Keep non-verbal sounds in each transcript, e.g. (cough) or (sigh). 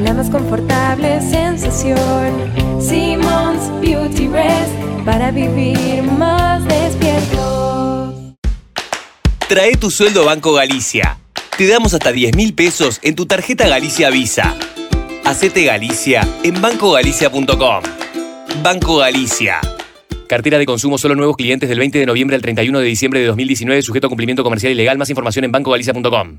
la más confortable sensación. Simmons Beauty Rest para vivir más despierto. Trae tu sueldo a Banco Galicia. Te damos hasta 10 mil pesos en tu tarjeta Galicia Visa. Hacete Galicia en bancogalicia.com. Banco Galicia. Cartera de consumo solo nuevos clientes del 20 de noviembre al 31 de diciembre de 2019, sujeto a cumplimiento comercial y legal. Más información en bancogalicia.com.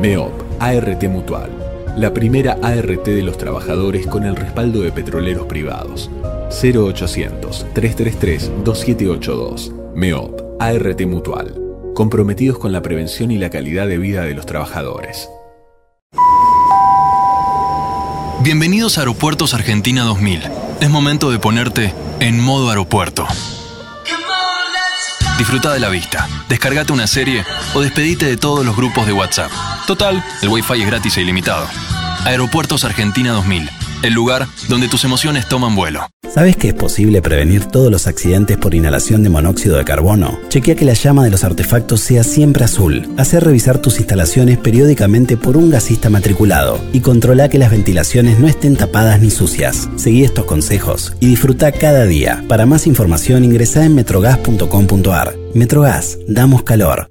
MEOP, ART Mutual. La primera ART de los trabajadores con el respaldo de petroleros privados. 0800-333-2782. MEOP, ART Mutual. Comprometidos con la prevención y la calidad de vida de los trabajadores. Bienvenidos a Aeropuertos Argentina 2000. Es momento de ponerte en modo aeropuerto. Disfruta de la vista, descargate una serie o despedite de todos los grupos de WhatsApp. Total, el Wi-Fi es gratis e ilimitado. Aeropuertos Argentina 2000, el lugar donde tus emociones toman vuelo. ¿Sabes que es posible prevenir todos los accidentes por inhalación de monóxido de carbono? Chequea que la llama de los artefactos sea siempre azul. Hacer revisar tus instalaciones periódicamente por un gasista matriculado y controla que las ventilaciones no estén tapadas ni sucias. Seguí estos consejos y disfruta cada día. Para más información ingresa en metrogas.com.ar. Metrogas, damos calor.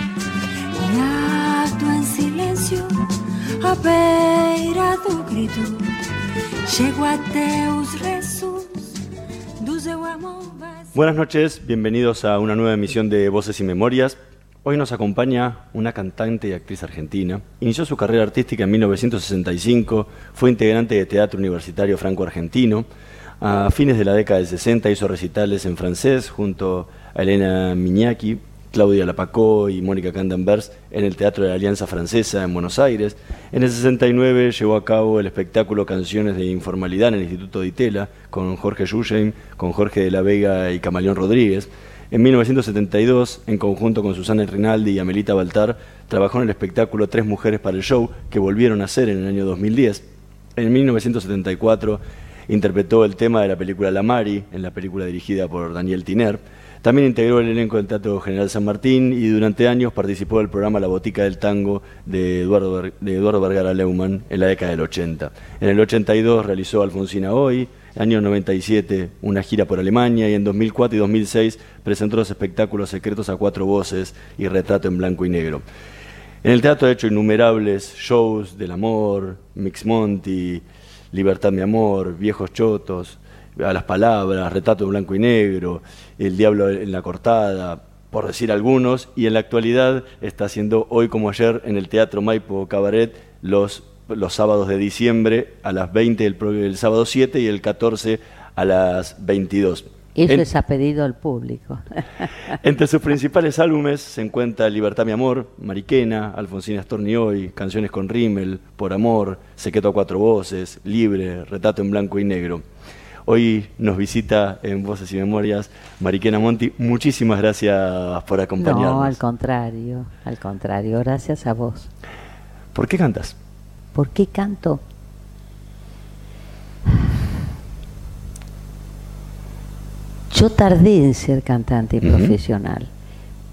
Buenas noches, bienvenidos a una nueva emisión de Voces y Memorias. Hoy nos acompaña una cantante y actriz argentina. Inició su carrera artística en 1965, fue integrante de Teatro Universitario Franco-Argentino. A fines de la década del 60 hizo recitales en francés junto a Elena Miñaki, Claudia Lapacó y Mónica Candenbers en el Teatro de la Alianza Francesa en Buenos Aires. En el 69 llevó a cabo el espectáculo Canciones de Informalidad en el Instituto de Itela con Jorge Yusheim, con Jorge de la Vega y Camaleón Rodríguez. En 1972, en conjunto con Susana Rinaldi y Amelita Baltar, trabajó en el espectáculo Tres Mujeres para el Show, que volvieron a hacer en el año 2010. En 1974 interpretó el tema de la película La Mari, en la película dirigida por Daniel Tiner. También integró el elenco del Teatro General San Martín y durante años participó del programa La Botica del Tango de Eduardo, de Eduardo Vergara Leumann en la década del 80. En el 82 realizó Alfonsina Hoy, año 97 una gira por Alemania y en 2004 y 2006 presentó los espectáculos Secretos a Cuatro Voces y Retrato en Blanco y Negro. En el teatro ha hecho innumerables shows del amor, Mix Monty, Libertad mi amor, Viejos Chotos, A las Palabras, Retrato en Blanco y Negro, El Diablo en la Cortada, por decir algunos, y en la actualidad está haciendo hoy como ayer en el Teatro Maipo Cabaret los, los sábados de diciembre a las 20 el, sábado 7 y el 14 a las 22. Eso En- es a pedido del público. (laughs) entre sus principales álbumes se encuentra Libertad mi amor, Mariquena, Alfonsina Storni hoy, Canciones con Rimmel, Por amor, Secreto a cuatro voces, Libre, Retrato en blanco y negro. Hoy nos visita en Voces y Memorias Mariquena Monti. Muchísimas gracias por acompañarnos. No, al contrario, al contrario, gracias a vos. ¿Por qué cantas? ¿Por qué canto? Yo tardé en ser cantante profesional,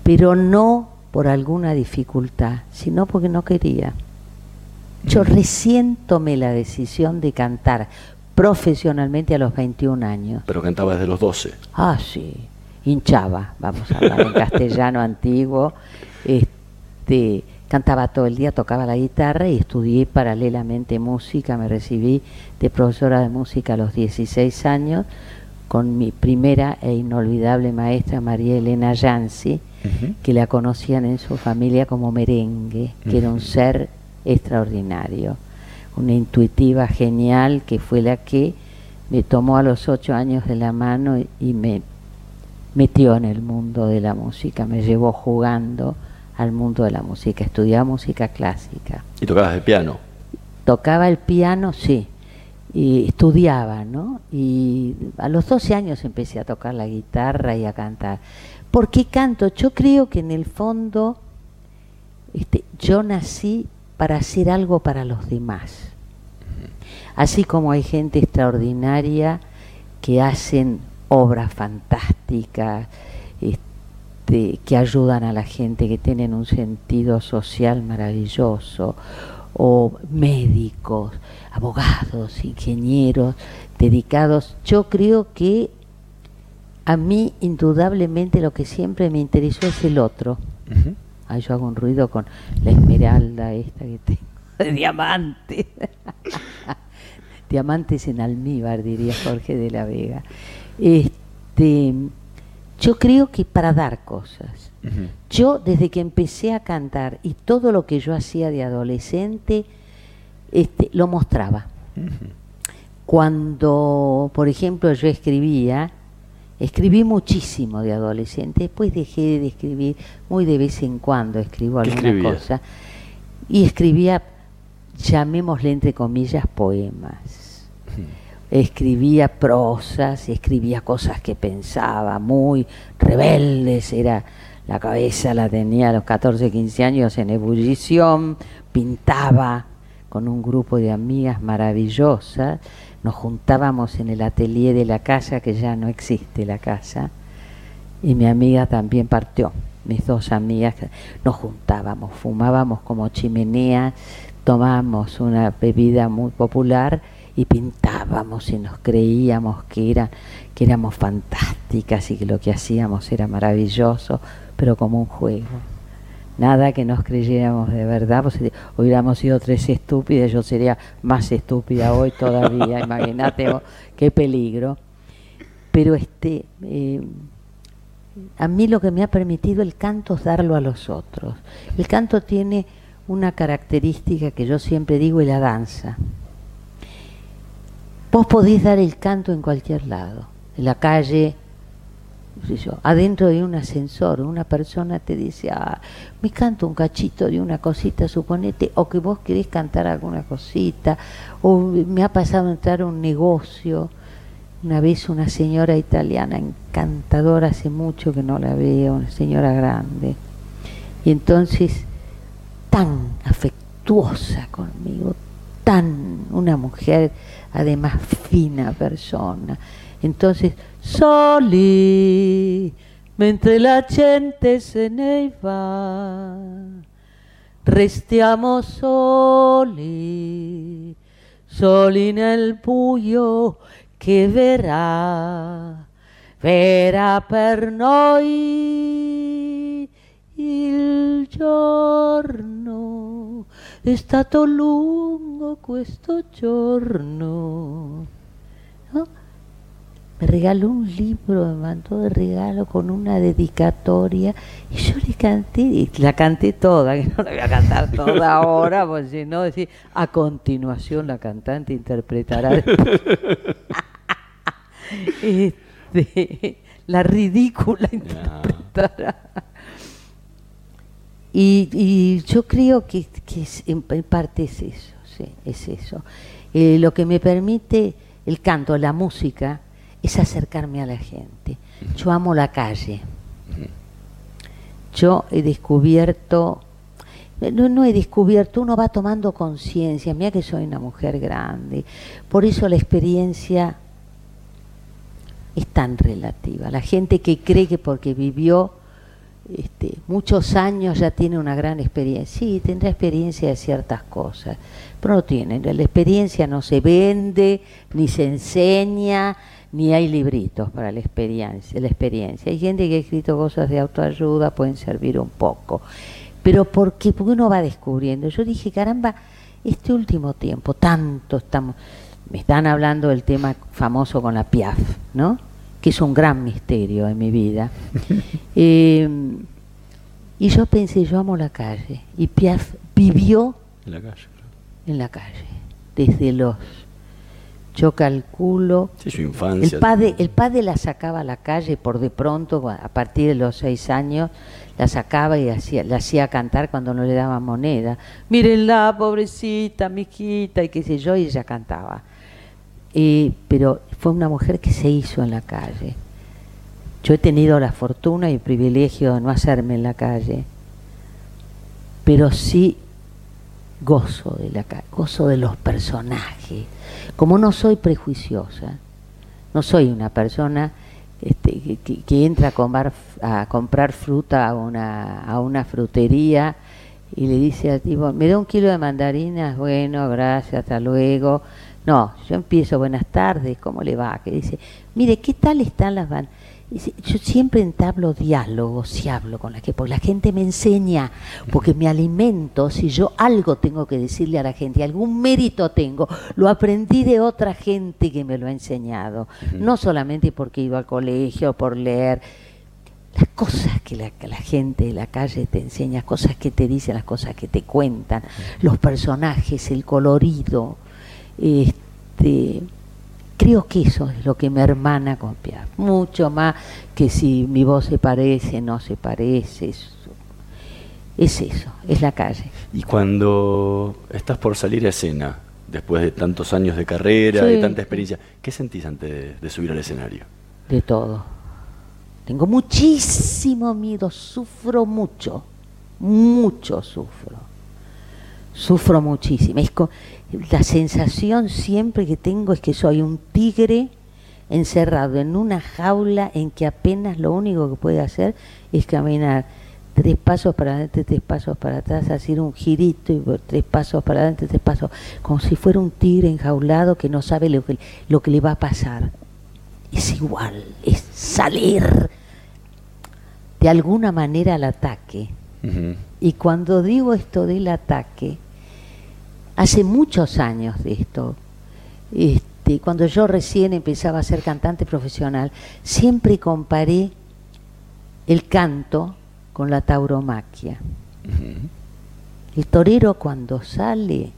pero no por alguna dificultad, sino porque no quería. Yo recién tomé la decisión de cantar profesionalmente a los 21 años. Pero cantaba desde los 12. Ah, sí. hinchaba, vamos a hablar en castellano (laughs) antiguo, este, cantaba todo el día, tocaba la guitarra y estudié paralelamente música, me recibí de profesora de música a los 16 años con mi primera e inolvidable maestra María Elena Yancy, que la conocían en su familia como merengue, que era un ser extraordinario, una intuitiva genial que fue la que me tomó a los ocho años de la mano y me metió en el mundo de la música, me llevó jugando al mundo de la música, estudiaba música clásica. ¿Y tocabas el piano? Tocaba el piano, sí, y estudiaba, ¿no? Y a los 12 años empecé a tocar la guitarra y a cantar. ¿Por qué canto? Yo creo que en el fondo este, yo nací para hacer algo para los demás. Así como hay gente extraordinaria que hacen obras fantásticas, este, que ayudan a la gente, que tienen un sentido social maravilloso, o médicos, abogados, ingenieros, dedicados. Yo creo que a mí indudablemente lo que siempre me interesó es el otro. Ahí yo hago un ruido con la esmeralda esta que tengo (laughs) de diamante. Diamantes en almíbar, diría Jorge de la Vega. Este, yo creo que para dar cosas. Yo desde que empecé a cantar y todo lo que yo hacía de adolescente, este, lo mostraba. Cuando, por ejemplo, yo escribía, escribí muchísimo de adolescente, después dejé de escribir, muy de vez en cuando escribo alguna cosa, y escribía, llamémosle entre comillas, poemas. Escribía prosas, escribía cosas que pensaba, muy rebeldes, era la cabeza la tenía a los 14, 15 años en ebullición, pintaba con un grupo de amigas maravillosas, nos juntábamos en el atelier de la casa, que ya no existe la casa, y mi amiga también partió, mis dos amigas, nos juntábamos, fumábamos como chimenea, tomábamos una bebida muy popular y pintábamos y nos creíamos que, era, que éramos fantásticas y que lo que hacíamos era maravilloso, pero como un juego nada que nos creyéramos de verdad, pues si hubiéramos sido tres estúpidas, yo sería más estúpida hoy todavía, (laughs) imagínate qué peligro. Pero este, eh, a mí lo que me ha permitido el canto es darlo a los otros. El canto tiene una característica que yo siempre digo y la danza. Vos podés dar el canto en cualquier lado, en la calle, adentro de un ascensor, una persona te dice, ah, me canto un cachito de una cosita, suponete, o que vos querés cantar alguna cosita, o me ha pasado entrar a un negocio, una vez una señora italiana encantadora, hace mucho que no la veo, una señora grande, y entonces tan afectuosa conmigo, tan una mujer además fina persona, entonces Soli, mentre la gente se ne va, restiamo soli, soli nel buio che verrà, verrà per noi il giorno. È stato lungo questo giorno. Me regaló un libro, me mandó de regalo con una dedicatoria y yo le canté, y la canté toda, (laughs) que no la voy a cantar toda (laughs) ahora, pues si no, decir, a continuación la cantante interpretará (laughs) este, la ridícula interpretará. Y, y, yo creo que, que en, parte es eso, sí, es eso. Eh, lo que me permite el canto, la música, es acercarme a la gente. Yo amo la calle. Yo he descubierto, no, no he descubierto, uno va tomando conciencia, mira que soy una mujer grande, por eso la experiencia es tan relativa. La gente que cree que porque vivió este, muchos años ya tiene una gran experiencia. Sí, tendrá experiencia de ciertas cosas, pero no tiene. La experiencia no se vende, ni se enseña, ni hay libritos para la experiencia, la experiencia. Hay gente que ha escrito cosas de autoayuda, pueden servir un poco. Pero porque, porque uno va descubriendo. Yo dije, caramba, este último tiempo, tanto estamos, me están hablando del tema famoso con la Piaf, ¿no? Que es un gran misterio en mi vida. (laughs) Eh, y yo pensé, yo amo la calle. Y Piaf vivió En la calle. en la calle, desde los, yo calculo, Sí, su infancia. el padre, el padre la sacaba a la calle por de pronto, a partir de los seis años, la sacaba y hacía, la hacía cantar cuando no le daban moneda. Mírenla, pobrecita, mijita, y qué sé yo, y ella cantaba. Eh, pero fue una mujer que se hizo en la calle. Yo he tenido la fortuna y el privilegio de no hacerme en la calle, pero sí gozo de la gozo de los personajes. Como no soy prejuiciosa, no soy una persona este, que, entra a a comprar fruta a una, a una frutería y le dice al tipo, ¿me da un kilo de mandarinas? Bueno, gracias, hasta luego. No, yo empiezo, buenas tardes, ¿cómo le va? Que dice, mire, ¿qué tal están las van? Yo siempre entablo diálogos si hablo con la gente, porque la gente me enseña, porque me alimento, si yo algo tengo que decirle a la gente, algún mérito tengo, lo aprendí de otra gente que me lo ha enseñado, no solamente porque he ido al colegio, por leer, las cosas que la, gente de la calle te enseña, cosas que te dicen, las cosas que te cuentan, los personajes, el colorido, este, creo que eso es lo que me hermana con Piaf, mucho más que si mi voz se parece, no se parece, es, es eso, es la calle. Y cuando estás por salir a escena, después de tantos años de carrera Sí. y tanta experiencia, ¿qué sentís antes de, de subir al escenario? de todo. Tengo muchísimo miedo, sufro mucho, mucho sufro. Sufro muchísimo. Es la sensación siempre que tengo es que soy un tigre encerrado en una jaula en que apenas lo único que puede hacer es caminar. Tres pasos para adelante, tres pasos para atrás, hacer un girito y tres pasos para adelante, tres pasos, como si fuera un tigre enjaulado que no sabe lo que, lo que le va a pasar. Es igual, es salir. De alguna manera al ataque. Y cuando digo esto del ataque, hace muchos años de esto, este, cuando yo recién empezaba a ser cantante profesional, siempre comparé el canto con la tauromaquia. El torero cuando sale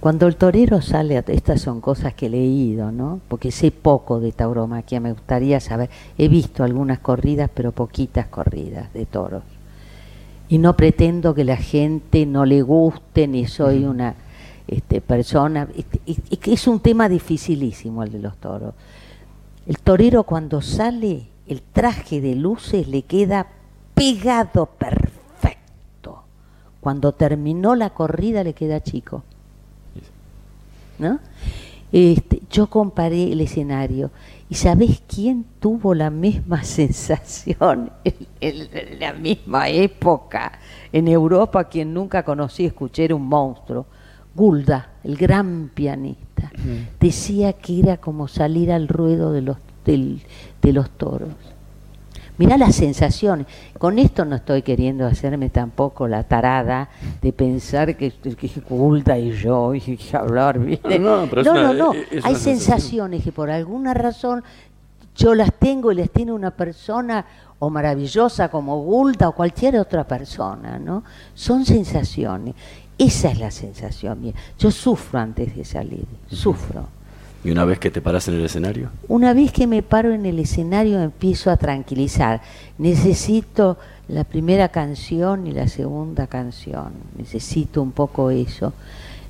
cuando el torero sale, estas son cosas que he leído, ¿no? Porque sé poco de tauromaquia, me gustaría saber. He visto algunas corridas, pero poquitas corridas de toros. Y no pretendo que la gente no le guste, ni soy una este, persona. es un tema dificilísimo el de los toros. El torero cuando sale, el traje de luces le queda pegado perfecto. Cuando terminó la corrida le queda chico. ¿no? Este, yo comparé el escenario y ¿sabés quién tuvo la misma (laughs) sensación en, en la misma época en Europa? Quien nunca conocí, escuché era un monstruo. Gulda, el gran pianista, decía que era como salir al ruedo de los, del- de los toros. Mirá las sensaciones. Con esto no estoy queriendo hacerme tampoco la tarada de pensar que, que Gulda y yo y hablar bien. No, no, pero es no, una- no, no. es- es Hay sensación. sensaciones que por alguna razón yo las tengo y las tiene una persona o maravillosa como Gulda o cualquier otra persona, ¿no? Son sensaciones. Esa es la sensación mía. Yo sufro antes de salir, sufro. ¿Y una vez que te paras en el escenario? Una vez que me paro en el escenario empiezo a tranquilizar. Necesito la primera canción y la segunda canción. Necesito un poco eso.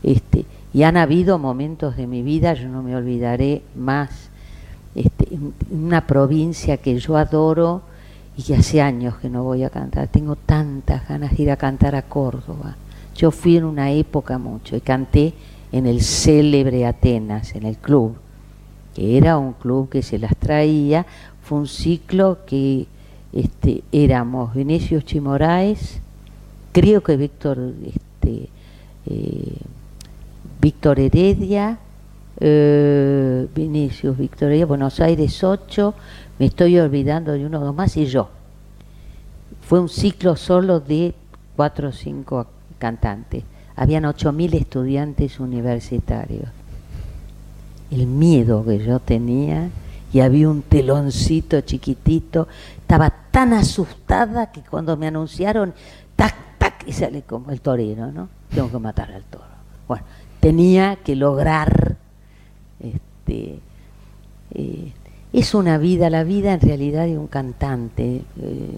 Este, y han habido momentos de mi vida, yo no me olvidaré más, este, una provincia que yo adoro y que hace años que no voy a cantar. Tengo tantas ganas de ir a cantar a Córdoba. Yo fui en una época mucho y canté en el célebre Atenas, en el club, que era un club que se las traía. Fue un ciclo que este, éramos Vinicius Chimoraes, creo que Víctor, este, eh, Víctor Heredia eh, Vinicius, Victoria, Buenos Aires 8, me estoy olvidando de uno o dos más y yo. Fue un ciclo solo de cuatro o cinco cantantes. Habían 8.000 estudiantes universitarios. El miedo que yo tenía y había un teloncito chiquitito. Estaba tan asustada que cuando me anunciaron, tac, tac, y sale como el torero, ¿no? Tengo que matar al toro. Bueno, tenía que lograr este, eh, es una vida, la vida en realidad de un cantante, eh,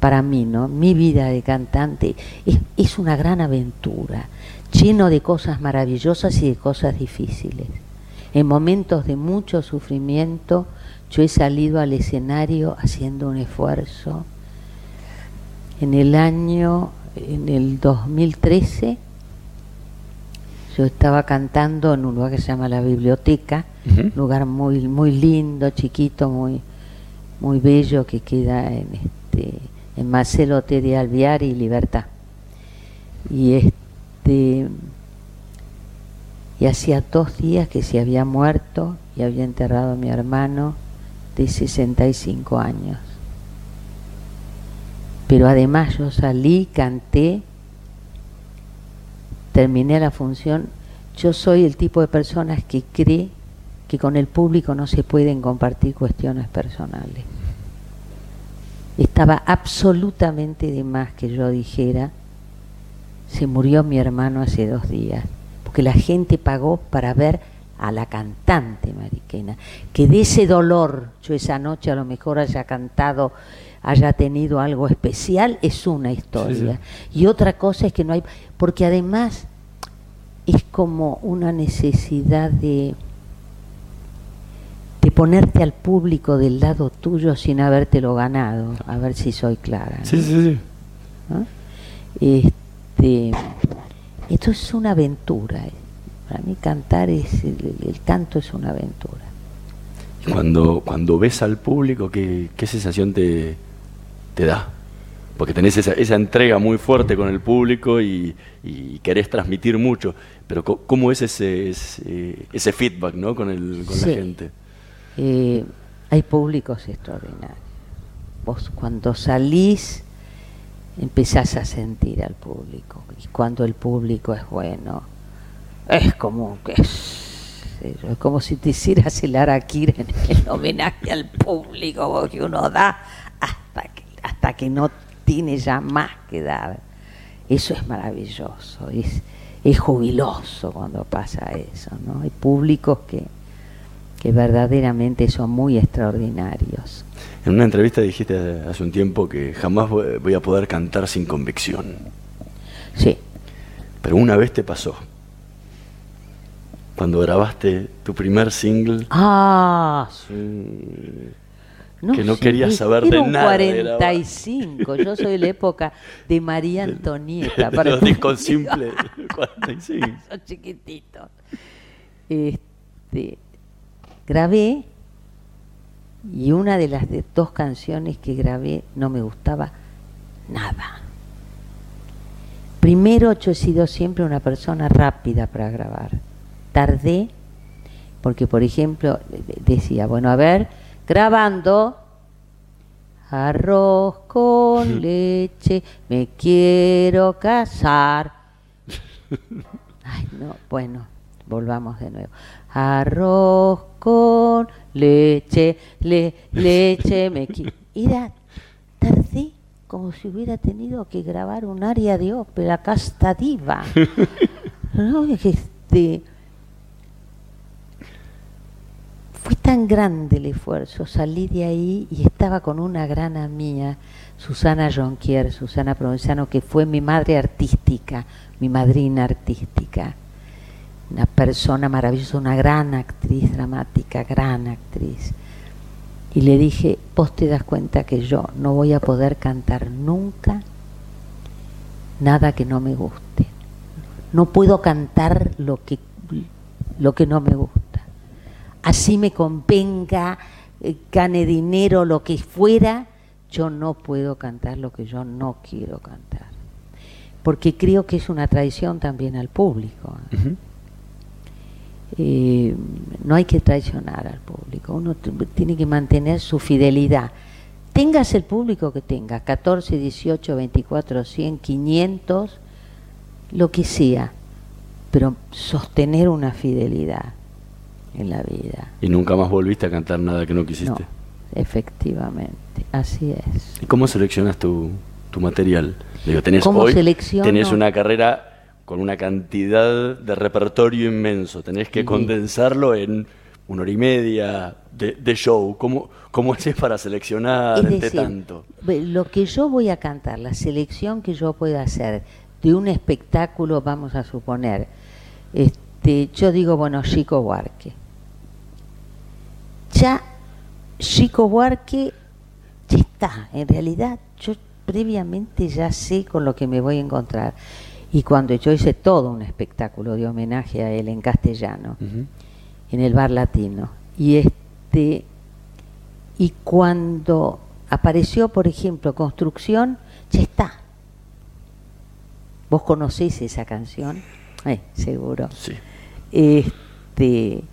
para mí, ¿no? Mi vida de cantante es, es, una gran aventura, lleno de cosas maravillosas y de cosas difíciles. En momentos de mucho sufrimiento, yo he salido al escenario haciendo un esfuerzo. En el año, en el 2013, yo estaba cantando en un lugar que se llama la biblioteca, un lugar muy muy lindo, chiquito, muy muy bello que queda en este en Marcelo T. de Alviar y Libertad. Y este y hacía dos días que se había muerto y había enterrado a mi hermano de 65 años. Pero además yo salí, canté terminé la función, yo soy el tipo de personas que cree que con el público no se pueden compartir cuestiones personales. Estaba absolutamente de más que yo dijera, se murió mi hermano hace dos días, porque la gente pagó para ver a la cantante mariquena, que de ese dolor yo esa noche a lo mejor haya cantado, haya tenido algo especial, es una historia. Y otra cosa es que no hay, porque además es como una necesidad de, de ponerte al público del lado tuyo sin habértelo ganado, a ver si soy clara. Sí, sí, sí. Este, esto es una aventura. Eh. Para mí cantar es, el, canto es una aventura. Cuando, cuando ves al público, ¿qué, qué sensación te, te da? porque tenés esa, esa, entrega muy fuerte con el público y, querés transmitir mucho, pero ¿cómo es ese, ese, feedback ¿no? con, el, con la gente? Eh, hay públicos extraordinarios. Vos cuando salís empezás a sentir al público y cuando el público es bueno, es como que es, como si te hicieras el araquir en el homenaje al público que uno da hasta que, hasta que no tiene ya más que dar. Eso es maravilloso, es, es jubiloso cuando pasa eso, ¿no? Hay públicos que, que verdaderamente son muy extraordinarios. En una entrevista dijiste hace un tiempo que jamás voy a poder cantar sin convicción. Sí. Pero una vez te pasó. Cuando grabaste tu primer single. Ah, sí que no quería saber de un nada. 45, yo soy de la época de María (laughs) Antonieta. para los discos simples, 45. (laughs) Son chiquititos. Este, grabé y una de las dos canciones que grabé no me gustaba nada. Primero, yo he sido siempre una persona rápida para grabar. Tardé, porque por ejemplo decía, bueno, a ver, grabando arroz con leche, me quiero casar. (laughs) Ay, no, bueno, volvamos de nuevo. Arroz con leche, le, leche, me. Era tardé como si hubiera tenido que grabar un área de ópera, casta diva. (laughs) ¿No? Este, fue tan grande el esfuerzo, salí de ahí y estaba con una gran mía, Susana Jonquier, Susana Provenzano, que fue mi madre artística, mi madrina artística, una persona maravillosa, una gran actriz dramática, gran actriz. Y le dije, vos te das cuenta que yo no voy a poder cantar nunca nada que no me guste. No puedo cantar lo que, lo que no me gusta así me convenga, eh, gane dinero, lo que fuera, yo no puedo cantar lo que yo no quiero cantar. Porque creo que es una traición también al público. Eh, no hay que traicionar al público, uno tiene que mantener su fidelidad. Tengas el público que tenga, 14, 18, 24, 100, 500, lo que sea, pero sostener una fidelidad en la vida. ¿Y nunca más volviste a cantar nada que no quisiste? efectivamente, así es. ¿Y cómo seleccionas tu, tu material? Digo, tenés ¿Cómo hoy, selecciono? tenés una carrera con una cantidad de repertorio inmenso, tenés que Sí. condensarlo en una hora y media de, de show. ¿Cómo, ¿Cómo haces para seleccionar Es decir, tanto? lo que yo voy a cantar, la selección que yo pueda hacer de un espectáculo, vamos a suponer, este, yo digo, bueno, Chico Buarque. Ya Chico Buarque ya está, en realidad yo previamente ya sé con lo que me voy a encontrar. Y cuando yo hice todo un espectáculo de homenaje a él en castellano, en el bar latino, y este y cuando apareció, por ejemplo, Construcción, ya está. ¿Vos conocés esa canción? Eh, seguro. Sí. Este,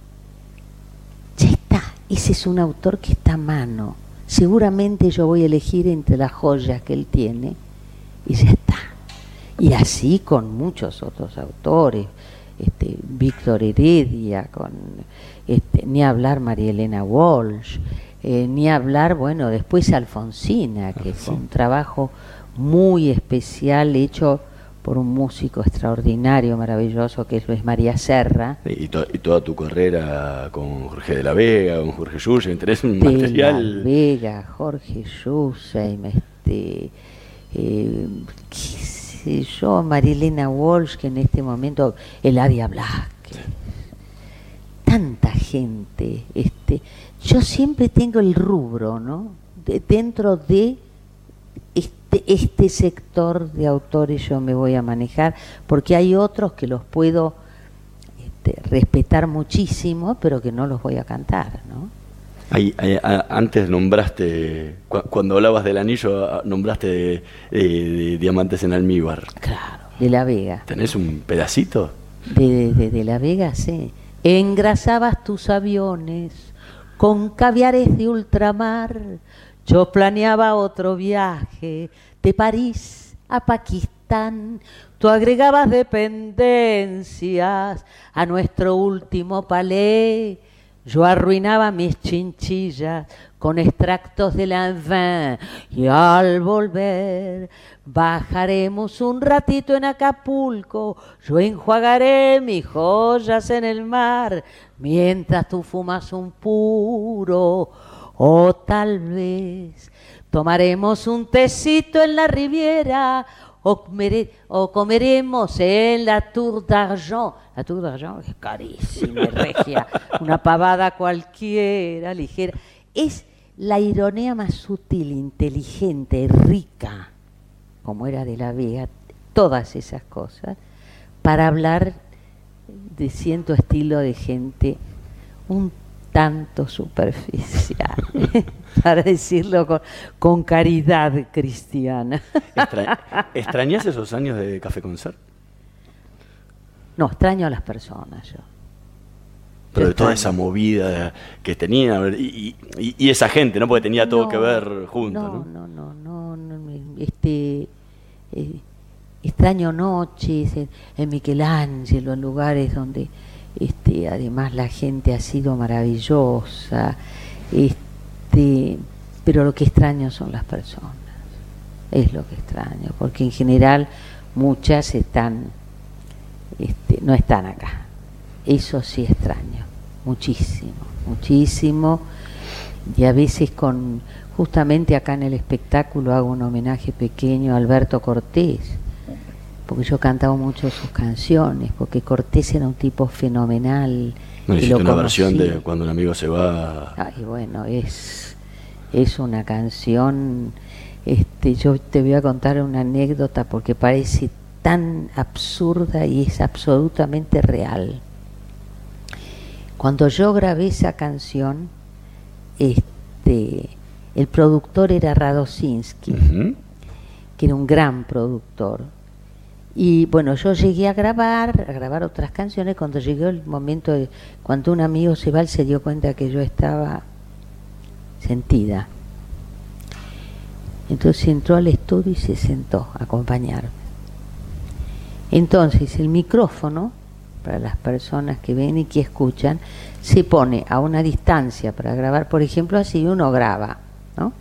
ya está. Ese es un autor que está a mano. Seguramente yo voy a elegir entre las joyas que él tiene y ya está. Y así con muchos otros autores, este, Víctor Heredia, con este, ni hablar María Elena Walsh, eh, ni hablar, bueno, después Alfonsina, que fue un trabajo muy especial hecho por un músico extraordinario, maravilloso, que es Luis María Serra. Y, to- y toda tu carrera con Jorge de la Vega, con Jorge Yuya, tenés un de material... La Vega, Jorge Yuseim, este, eh, sé yo, Marilena Walsh, que en este momento, Eladia Blasque, tanta gente, este, yo siempre tengo el rubro, ¿no? De- dentro de este, este sector de autores yo me voy a manejar, porque hay otros que los puedo este, respetar muchísimo, pero que no los voy a cantar, ¿no? Ahí- antes nombraste, cu- cuando hablabas del anillo, nombraste de, de- de diamantes en almíbar. Claro, de la Vega. ¿Tenés un pedacito? De, de- de la Vega, sí. Engrasabas tus aviones con caviares de ultramar. Yo planeaba otro viaje de París a Pakistán. Tú agregabas dependencias a nuestro último palé. Yo arruinaba mis chinchillas con extractos de la vin y al volver bajaremos un ratito en Acapulco. Yo enjuagaré mis joyas en el mar mientras tú fumas un puro o tal vez tomaremos un tecito en la Riviera o, comere- o comeremos en la Tour d'Argent. La Tour d'Argent es carísima, regia, una pavada cualquiera, ligera. Es la ironía más sutil, inteligente, rica, como era de la Vega, todas esas cosas, para hablar de cierto estilo de gente un tanto superficial, (laughs) para decirlo con, con caridad cristiana. Extra- (laughs) ¿Extrañás esos años de Café Concert? No, extraño a las personas yo. Pero de toda esa movida que tenía y, y- y esa gente, ¿no? Porque tenía todo No, que ver juntos, no, ¿no? no, no, no, este, eh, extraño noches en, en Michelangelo, en lugares donde este, además la gente ha sido maravillosa, este, pero lo que extraño son las personas, es lo que extraño, porque en general muchas están, este, no están acá, eso sí extraño, muchísimo, muchísimo. Y a veces con justamente acá en el espectáculo hago un homenaje pequeño a Alberto Cortés porque yo cantaba mucho sus canciones porque Cortés era un tipo fenomenal No, hiciste una versión de Cuando un amigo se va. Ay, bueno, es, es una canción. Este, yo te voy a contar una anécdota porque parece tan absurda y es absolutamente real. Cuando yo grabé esa canción, este, el productor era Radosinski, que era un gran productor. Y bueno, yo llegué a grabar, a grabar otras canciones. Cuando llegó el momento de cuando un amigo se se dio cuenta que yo estaba sentida. Entonces entró al estudio y se sentó a acompañarme. Entonces el micrófono, para las personas que ven y que escuchan, se pone a una distancia para grabar, por ejemplo, así uno graba, ¿no?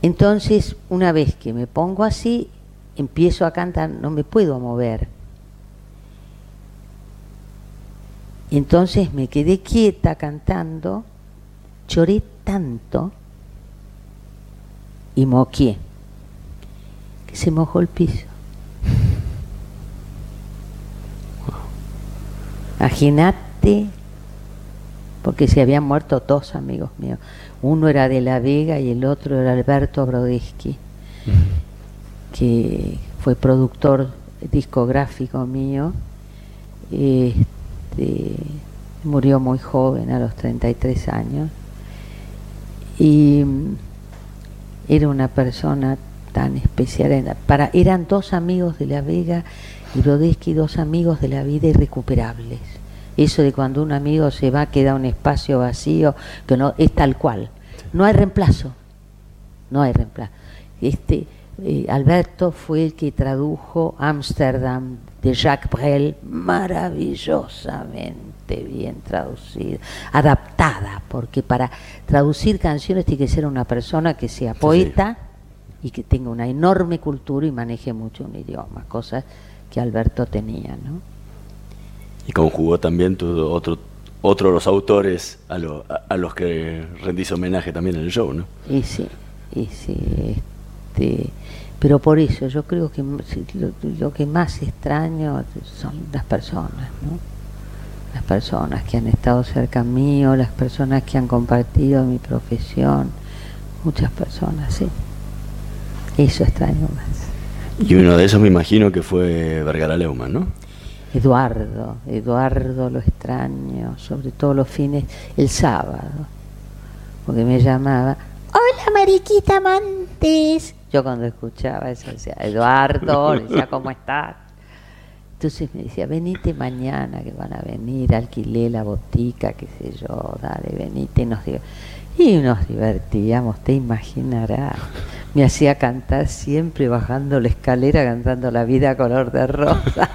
Entonces, una vez que me pongo así, empiezo a cantar, no me puedo mover. Entonces me quedé quieta cantando, lloré tanto y moqué, que se mojó el piso. Imagínate, porque se habían muerto dos amigos míos. Uno era de La Vega y el otro era Alberto Brodeschi, que fue productor discográfico mío. Este, murió muy joven, a los 33 años. Y era una persona tan especial. Para, eran dos amigos de La Vega y Brodeschi, dos amigos de la vida irrecuperables. Eso de cuando un amigo se va queda un espacio vacío, que no es tal cual. No hay reemplazo. No hay reemplazo. Este, eh, Alberto fue el que tradujo Ámsterdam de Jacques Brel, maravillosamente bien traducida, adaptada, porque para traducir canciones tiene que ser una persona que sea poeta y que tenga una enorme cultura y maneje mucho un idioma, cosas que Alberto tenía, ¿no? Y conjugó también tu, otro, otro de los autores a, a, los que rendís homenaje también en el show, ¿no? Y sí, y sí, este, pero por eso yo creo que lo, que más extraño son las personas, ¿no? Las personas que han estado cerca mío, las personas que han compartido mi profesión, muchas personas, sí. Eso extraño más. Y uno de esos me imagino que fue Vergara Leumann, ¿no? Eduardo, Eduardo lo extraño, sobre todo los fines, el sábado, porque me llamaba, hola Mariquita Montes. Yo cuando escuchaba eso decía, Eduardo, decía, ¿cómo estás? Entonces me decía, venite mañana que van a venir, alquilé la botica, qué sé yo, dale, venite y nos y nos divertíamos, te imaginarás. Me hacía cantar siempre bajando la escalera cantando La vida color de rosa.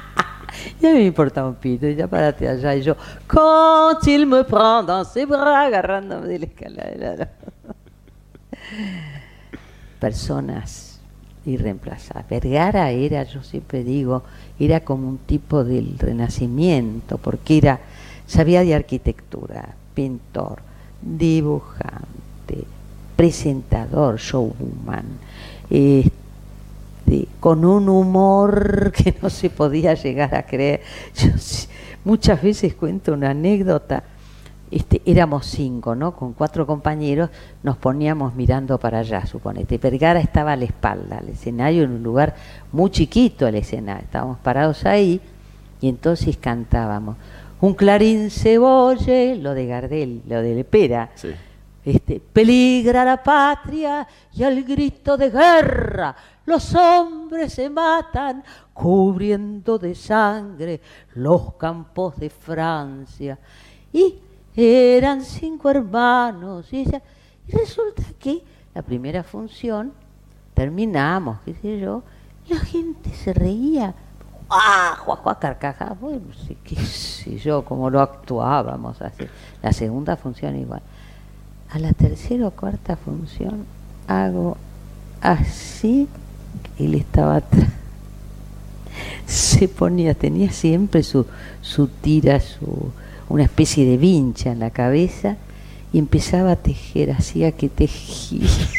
(laughs) ya me importaba un pito, y ya párate allá. Y yo, quand il me prend dans ses bras, agarrándome de la escalera. Personas irreemplazables. Vergara era, yo siempre digo, era como un tipo del renacimiento, porque era, sabía de arquitectura, pintor, dibujante, presentador, showman, este, con un humor (laughs) que no se podía llegar a creer. Yo muchas veces cuento una anécdota. Este, éramos cinco, ¿no? Con cuatro compañeros, nos poníamos mirando para allá, suponete. Vergara estaba a la espalda, el escenario en un lugar muy chiquito, el escenario. Estábamos parados ahí y entonces cantábamos un clarín se oye, lo de Gardel, lo de Lepera. Este, peligra la patria y al grito de guerra los hombres se matan cubriendo de sangre los campos de Francia. Y eran cinco hermanos y, y resulta que la primera función terminamos, qué sé yo, la gente se reía ¡ah! Juá, carcaja. Bueno, sí, qué sé yo, cómo lo actuábamos así. La segunda función igual. A la tercera o cuarta función hago así, él estaba atrás. Se ponía, tenía siempre su, su tira, su, una especie de vincha en la cabeza y empezaba a tejer, hacía que tejía. (laughs)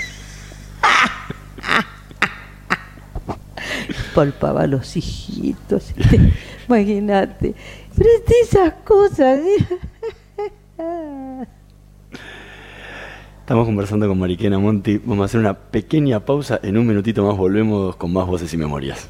palpaba los hijitos. (laughs) Imagínate. Pero esas cosas. Estamos conversando con Mariquena Monti. Vamos a hacer una pequeña pausa. En un minutito más volvemos con más voces y memorias.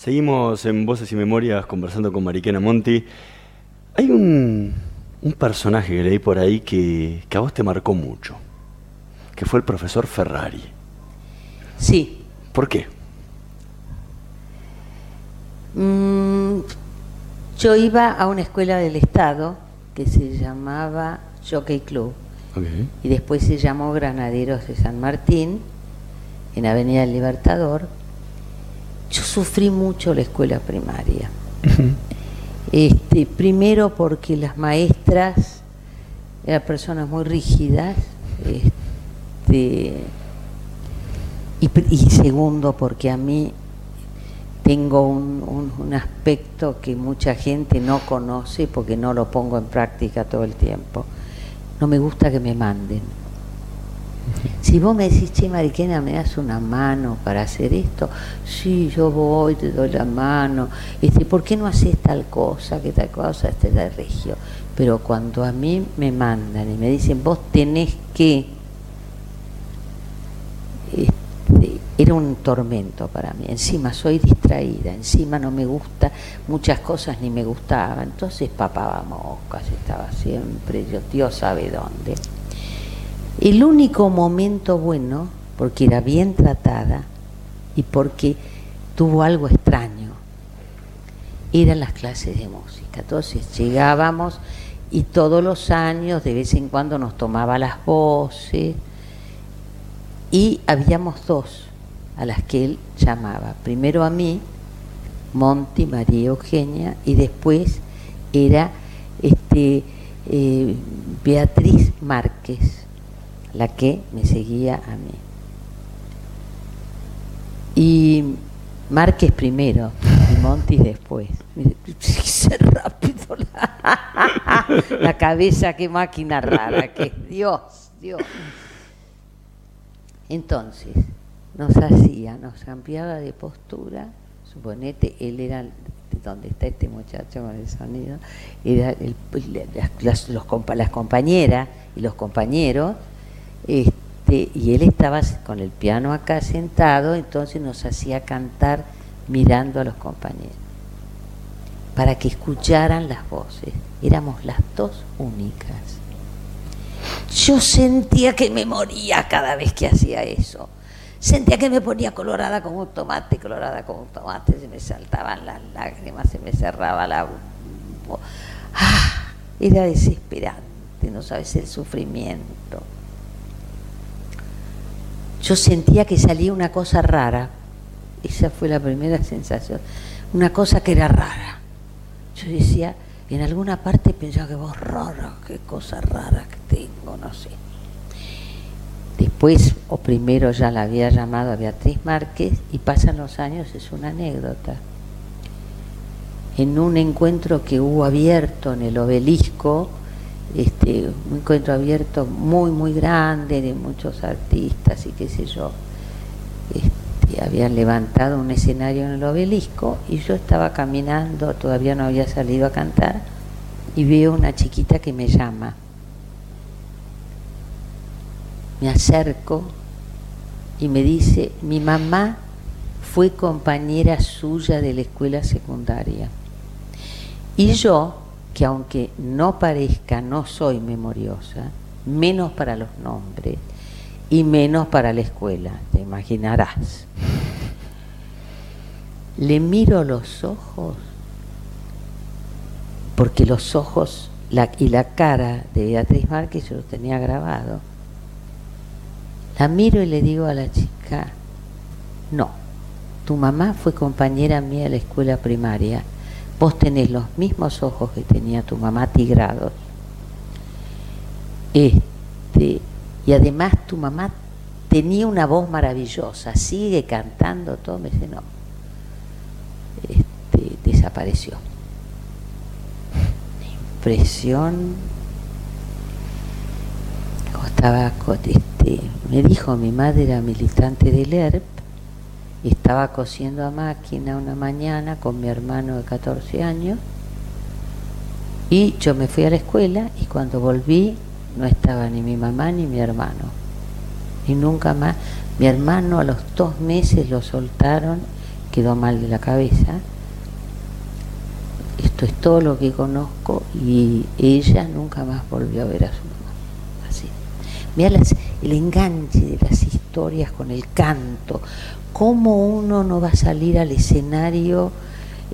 Seguimos en Voces y Memorias conversando con Mariquena Monti. Hay un, un personaje que leí por ahí que, que a vos te marcó mucho, que fue el profesor Ferrari. Sí. ¿Por qué? Mm, yo iba a una escuela del Estado que se llamaba Jockey Club y después se llamó Granaderos de San Martín en Avenida del Libertador. Yo sufrí mucho la escuela primaria. Este, primero porque las maestras eran personas muy rígidas, este, y, y segundo porque a mí tengo un, un, un, aspecto que mucha gente no conoce porque no lo pongo en práctica todo el tiempo. No me gusta que me manden. Si vos me decís, che, Mariquena, ¿me das una mano para hacer esto? Sí, yo voy, te doy la mano. Este, ¿Por qué no haces tal cosa, que tal cosa, este de regio? Pero cuando a mí me mandan y me dicen, vos tenés que... Este, era un tormento para mí. Encima soy distraída, encima no me gusta, muchas cosas ni me gustaban. Entonces papaba moscas, estaba siempre, yo, Dios sabe dónde. El único momento bueno, porque era bien tratada y porque tuvo algo extraño, eran las clases de música. Entonces llegábamos y todos los años, de vez en cuando, nos tomaba las voces y habíamos dos a las que él llamaba. Primero a mí, Monty, María Eugenia, y después era este, eh, Beatriz Márquez, la que me seguía a mí. Y Márquez primero y Monty después. Qué (laughs) rápido (laughs) la, cabeza, qué máquina rara, que Dios, Dios. Entonces, nos hacía, nos cambiaba de postura, suponete, él era donde está este muchacho con el sonido, era los, las compañeras y los compañeros, este, y él estaba con el piano acá sentado, entonces nos hacía cantar mirando a los compañeros, para que escucharan las voces. Éramos las dos únicas. Yo sentía que me moría cada vez que hacía eso Sentía que me ponía colorada como un tomate, colorada como un tomate, se me saltaban las lágrimas, se me cerraba la... Ah, era desesperante, no sabes el sufrimiento. Yo sentía que salía una cosa rara, esa fue la primera (laughs) sensación, una cosa que era rara. Yo decía, en alguna parte pensaba que vos rara, qué cosa rara que tengo, no sé. Después, o primero ya la había llamado a Beatriz Márquez y pasan los años, es una anécdota. En un encuentro que hubo abierto en el obelisco, este, un encuentro abierto muy, muy grande de muchos artistas y qué sé yo, este, habían levantado un escenario en el obelisco y yo estaba caminando, todavía no había salido a cantar, y veo una chiquita que me llama me acerco y me dice, mi mamá fue compañera suya de la escuela secundaria. Y yo, que aunque no parezca, no soy memoriosa, menos para los nombres y menos para la escuela, te imaginarás. Le miro los ojos porque los ojos y la cara de Beatriz Márquez yo lo tenía grabado. La miro y le digo a la chica, no, tu mamá fue compañera mía de la escuela primaria, vos tenés los mismos ojos que tenía tu mamá tigrados. Este, y además tu mamá tenía una voz maravillosa, sigue cantando todo, me dice, no, este, desapareció. Impresión. Estaba, este, me dijo, mi madre era militante del ERP, estaba cosiendo a máquina una mañana con mi hermano de 14 años, y yo me fui a la escuela y cuando volví no estaba ni mi mamá ni mi hermano. Y nunca más, mi hermano a los dos meses lo soltaron, quedó mal de la cabeza. Esto es todo lo que conozco y ella nunca más volvió a ver a su mamá. Así. Mira el enganche de las historias con el canto, cómo uno no va a salir al escenario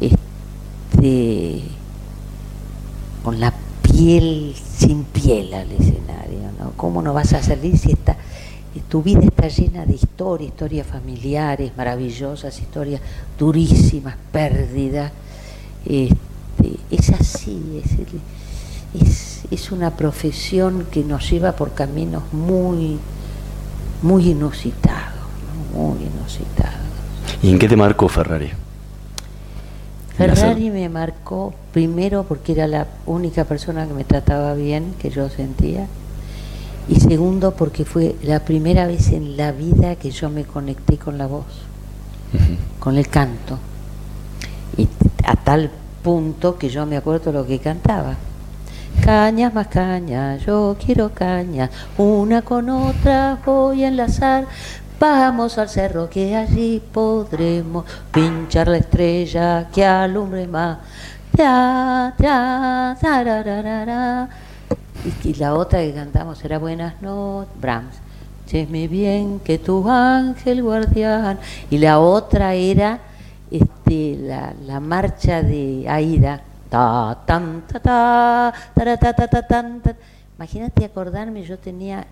este, con la piel sin piel al escenario, ¿no? ¿Cómo no vas a salir si está, tu vida está llena de historias, historias familiares maravillosas, historias durísimas, pérdidas? Este, es así, es, es, una profesión que nos lleva por caminos muy, muy inusitados, muy inusitados. ¿Y en qué te marcó Ferrari? Ferrari me marcó primero porque era la única persona que me trataba bien, que yo sentía, y segundo porque fue la primera vez en la vida que yo me conecté con la voz, con el canto, y a tal punto que yo me acuerdo lo que cantaba. Cañas más cañas, yo quiero cañas, una con otra voy a enlazar, Vamos al cerro que allí podremos pinchar la estrella que alumbre más. y, la otra que cantamos era Buenas noches, Brahms. Chesme bien que tu ángel guardián. Y la otra era este, la, la marcha de Aida. Ta, tan, ta, ta, ta, ta, ta, ta, ta. Imagínate acordarme, yo tenía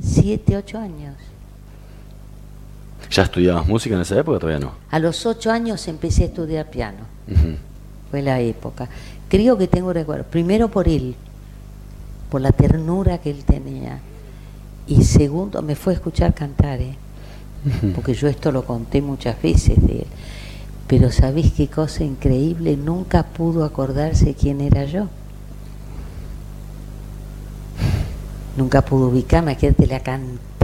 siete, ocho años. ¿Ya estudiabas música en esa época todavía no? A los ocho años empecé a estudiar piano. Fue la época. Creo que tengo recuerdo. Primero por él, por la ternura que él tenía. Y segundo, me fue a escuchar cantar, ¿eh? porque yo esto lo conté muchas veces de él. Pero ¿sabés qué cosa increíble? Nunca pudo acordarse quién era yo. Nunca pudo ubicarme, de la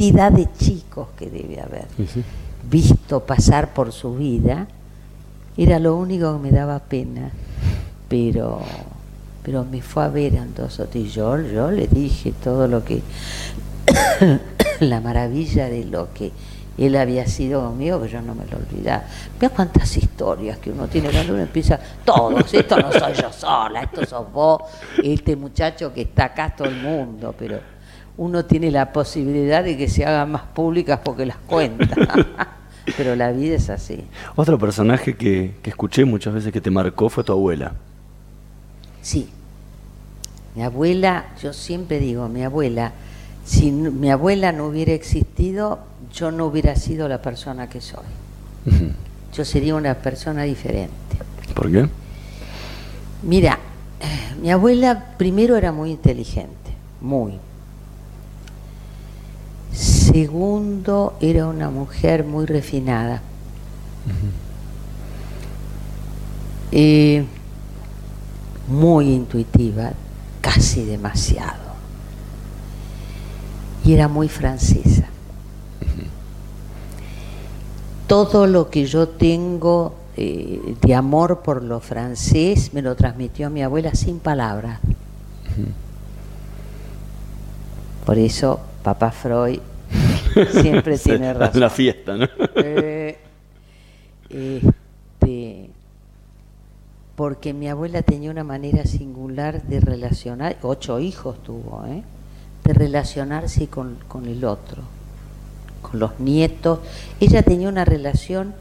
cantidad de chicos que debe haber visto pasar por su vida, era lo único que me daba pena. Pero, pero me fue a ver entonces y yo, yo le dije todo lo que, (coughs) la maravilla de lo que él había sido conmigo, que yo no me lo olvidaba. Vea cuántas historias que uno tiene cuando uno empieza, todos, esto no soy yo sola, esto sos vos, este muchacho que está acá, todo el mundo, pero uno tiene la posibilidad de que se hagan más públicas porque las cuenta. (laughs) Pero la vida es así. Otro personaje que, escuché muchas veces que te marcó fue tu abuela. Sí. Mi abuela, yo siempre digo, mi abuela, si mi abuela no hubiera existido, yo no hubiera sido la persona que soy. Yo sería una persona diferente. ¿Por qué? Mira, mi abuela primero era muy inteligente, muy, Segundo, era una mujer muy refinada. Eh, muy intuitiva, casi demasiado. Y era muy francesa. Todo lo que yo tengo eh, de amor por lo francés me lo transmitió mi abuela sin palabras. Por eso papá Freud (laughs) siempre tiene razón. La fiesta, ¿no? Eh, este, porque mi abuela tenía una manera singular de relacionar, ocho hijos tuvo, ¿eh? de relacionarse con, con el otro, con los nietos. Ella tenía una relación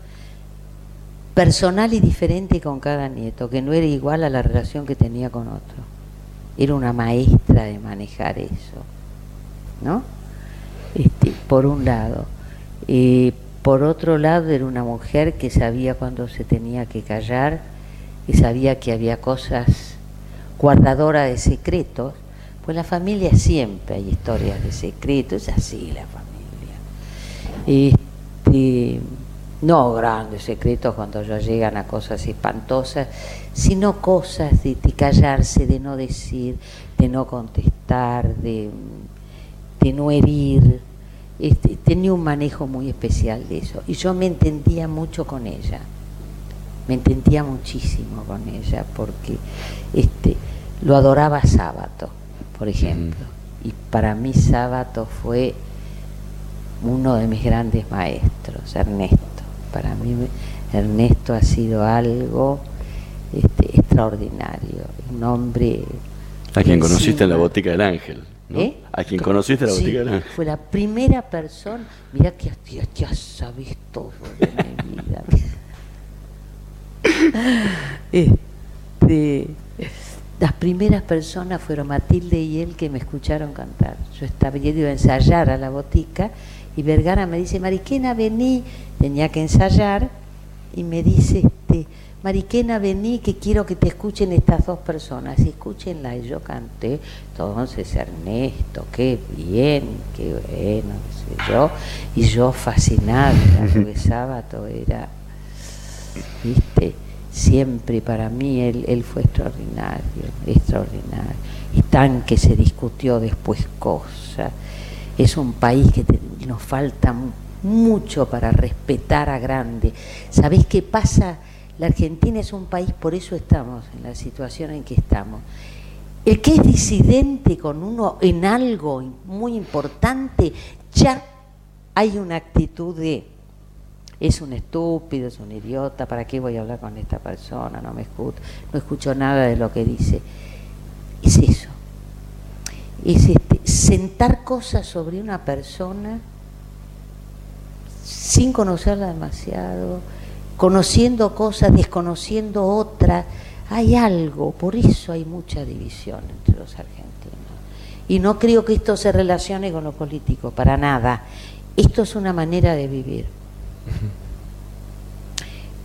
personal y diferente con cada nieto, que no era igual a la relación que tenía con otro. Era una maestra de manejar eso, ¿no? Este, por un lado. Eh, por otro lado, era una mujer que sabía cuando se tenía que callar, que sabía que había cosas guardadora de secretos, pues la familia siempre hay historias de secretos, es así la familia. Este, no grandes secretos cuando ya llegan a cosas espantosas, sino cosas de, callarse, de no decir, de no contestar, de, de no herir. Este, tenía un manejo muy especial de eso. Y yo me entendía mucho con ella. Me entendía muchísimo con ella porque este, lo adoraba Sábato, por ejemplo. Y para mí Sábato fue uno de mis grandes maestros, Ernesto. Para mí Ernesto ha sido algo este, extraordinario, un hombre... A quien conociste en la botica del ángel. ¿Eh? A quien conociste la botica. Fue la primera persona, mira que ya, ya sabes todo de mi vida. (laughs) este, las primeras personas fueron Matilde y él que me escucharon cantar. Yo estaba yendo a ensayar a la botica y Vergara me dice, Mariquena, vení, tenía que ensayar, y me dice, este, Mariquena, vení, que quiero que te escuchen estas dos personas. Escúchenla, y yo canté, entonces Ernesto, qué bien, qué bueno, qué sé yo, y yo fascinada, (laughs) porque sábado era, viste, siempre para mí él, él fue extraordinario, extraordinario. Y tan que se discutió después cosas. Es un país que nos falta mucho para respetar a grande. ¿Sabéis qué pasa? La Argentina es un país, por eso estamos en la situación en que estamos. El que es disidente con uno en algo muy importante, ya hay una actitud de es un estúpido, es un idiota, ¿para qué voy a hablar con esta persona? No me escucho, no escucho nada de lo que dice. Es eso. Es este, sentar cosas sobre una persona sin conocerla demasiado, conociendo cosas, desconociendo otras. Hay algo, por eso hay mucha división entre los argentinos. Y no creo que esto se relacione con lo político, para nada. Esto es una manera de vivir.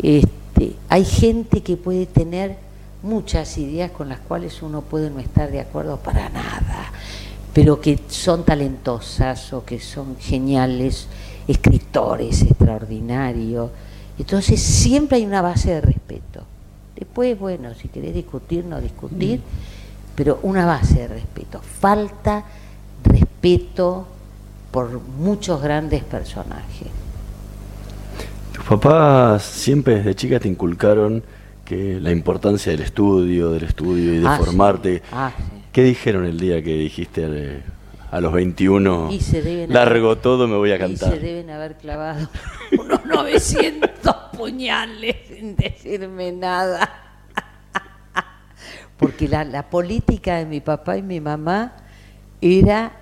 Este, hay gente que puede tener muchas ideas con las cuales uno puede no estar de acuerdo para nada, pero que son talentosas o que son geniales, escritores extraordinarios. Entonces siempre hay una base de respeto. Después, bueno, si querés discutir, no discutir, pero una base de respeto. Falta respeto por muchos grandes personajes. Tus papás siempre desde chica te inculcaron que la importancia del estudio, del estudio y de Ah, sí. formarte. Ah, ¿Qué dijeron el día que dijiste eh, a los 21, Y se deben largo haber- todo, me voy a Y cantar? se deben haber clavado (laughs) unos 900 (laughs) puñales sin decirme nada. (laughs) Porque la, la política de mi papá y mi mamá era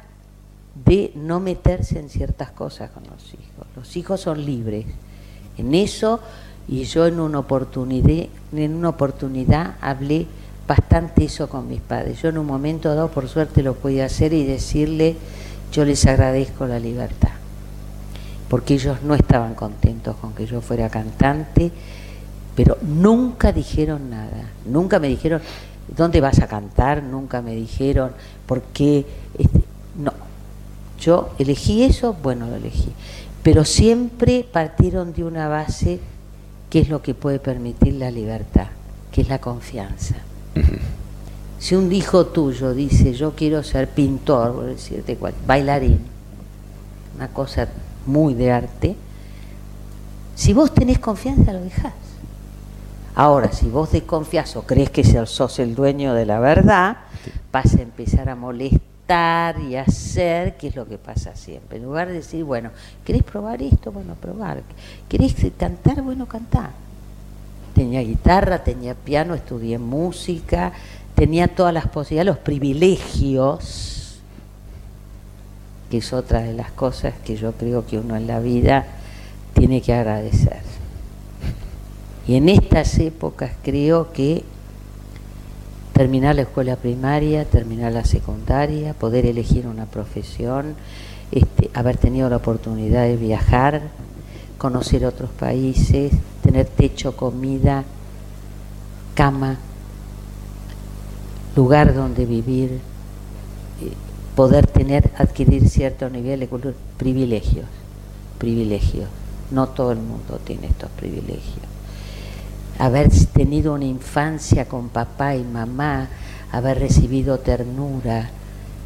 de no meterse en ciertas cosas con los hijos. Los hijos son libres. En eso, y yo en una oportunidad, en una oportunidad hablé bastante eso con mis padres. Yo en un momento dado, por suerte, lo podía hacer y decirle, yo les agradezco la libertad, porque ellos no estaban contentos con que yo fuera cantante, pero nunca dijeron nada, nunca me dijeron, ¿dónde vas a cantar? Nunca me dijeron, ¿por qué? Este, no, yo elegí eso, bueno, lo elegí, pero siempre partieron de una base que es lo que puede permitir la libertad, que es la confianza. Si un hijo tuyo dice yo quiero ser pintor, por decirte cual, bailarín, una cosa muy de arte, si vos tenés confianza lo dejás. Ahora, si vos desconfías o crees que sos el dueño de la verdad, vas a empezar a molestar y a hacer, que es lo que pasa siempre. En lugar de decir, bueno, ¿querés probar esto? Bueno, probar. ¿Querés cantar? Bueno, cantar. Tenía guitarra, tenía piano, estudié música, tenía todas las posibilidades, los privilegios, que es otra de las cosas que yo creo que uno en la vida tiene que agradecer. Y en estas épocas creo que terminar la escuela primaria, terminar la secundaria, poder elegir una profesión, este, haber tenido la oportunidad de viajar, conocer otros países, tener techo, comida, cama, lugar donde vivir, poder tener, adquirir cierto nivel de cultura, privilegios, privilegios. No todo el mundo tiene estos privilegios. Haber tenido una infancia con papá y mamá, haber recibido ternura,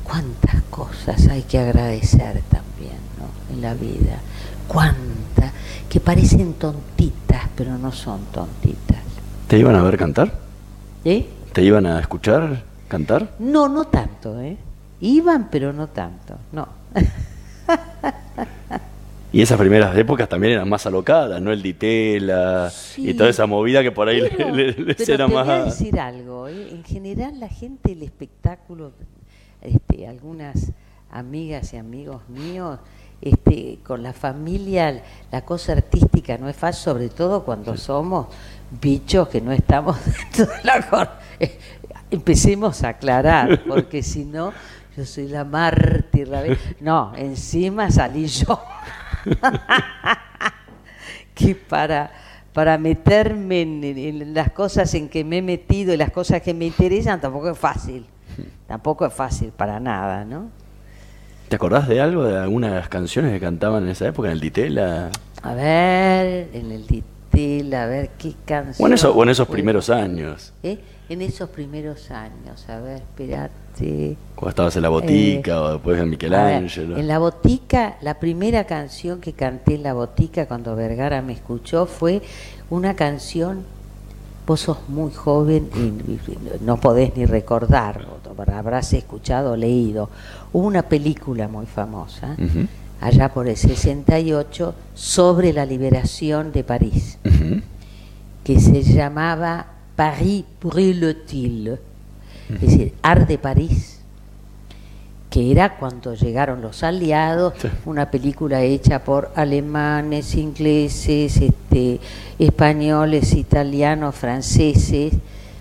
cuántas cosas hay que agradecer también ¿no? en la vida, cuántas, que parecen tontitas, pero no son tontitas. ¿Te iban a ver cantar? ¿Eh? ¿Te iban a escuchar cantar? No, no tanto, ¿eh? Iban, pero no tanto, no. (laughs) Y esas primeras épocas también eran más alocadas, ¿no? El ditela y toda esa movida que por ahí Pero- le, le- les pero era te más... voy a decir algo, ¿eh? en general la gente del espectáculo, este, algunas amigas y amigos míos, este, con la familia, la cosa artística no es fácil, sobre todo cuando somos bichos que no estamos (laughs) dentro de la eh, Empecemos a aclarar, porque si no, yo soy la mártir. la No, encima salí yo. (laughs) que para, para meterme en, en las cosas en que me he metido y las cosas que me interesan tampoco es fácil. Tampoco es fácil para nada, ¿no? ¿Te acordás de algo, de algunas de las canciones que cantaban en esa época, en el ditela? A ver, en el Ditel, a ver qué canción. O en, eso- o en esos primeros años, ¿Eh? En esos primeros años, a ver, espérate. cuando estabas en la botica o después en Eh, A ver, Michelangelo. en la botica, la primera canción que canté en la botica cuando Vergara me escuchó fue una canción, vos sos muy joven y, no podés ni recordar, habrás escuchado o leído, hubo una película muy famosa, allá por el 68, sobre la liberación de París, que se llamaba Paris brûle-t-il, es decir, Arde París, que era cuando llegaron los aliados, una película hecha por alemanes, ingleses, este, españoles, italianos, franceses,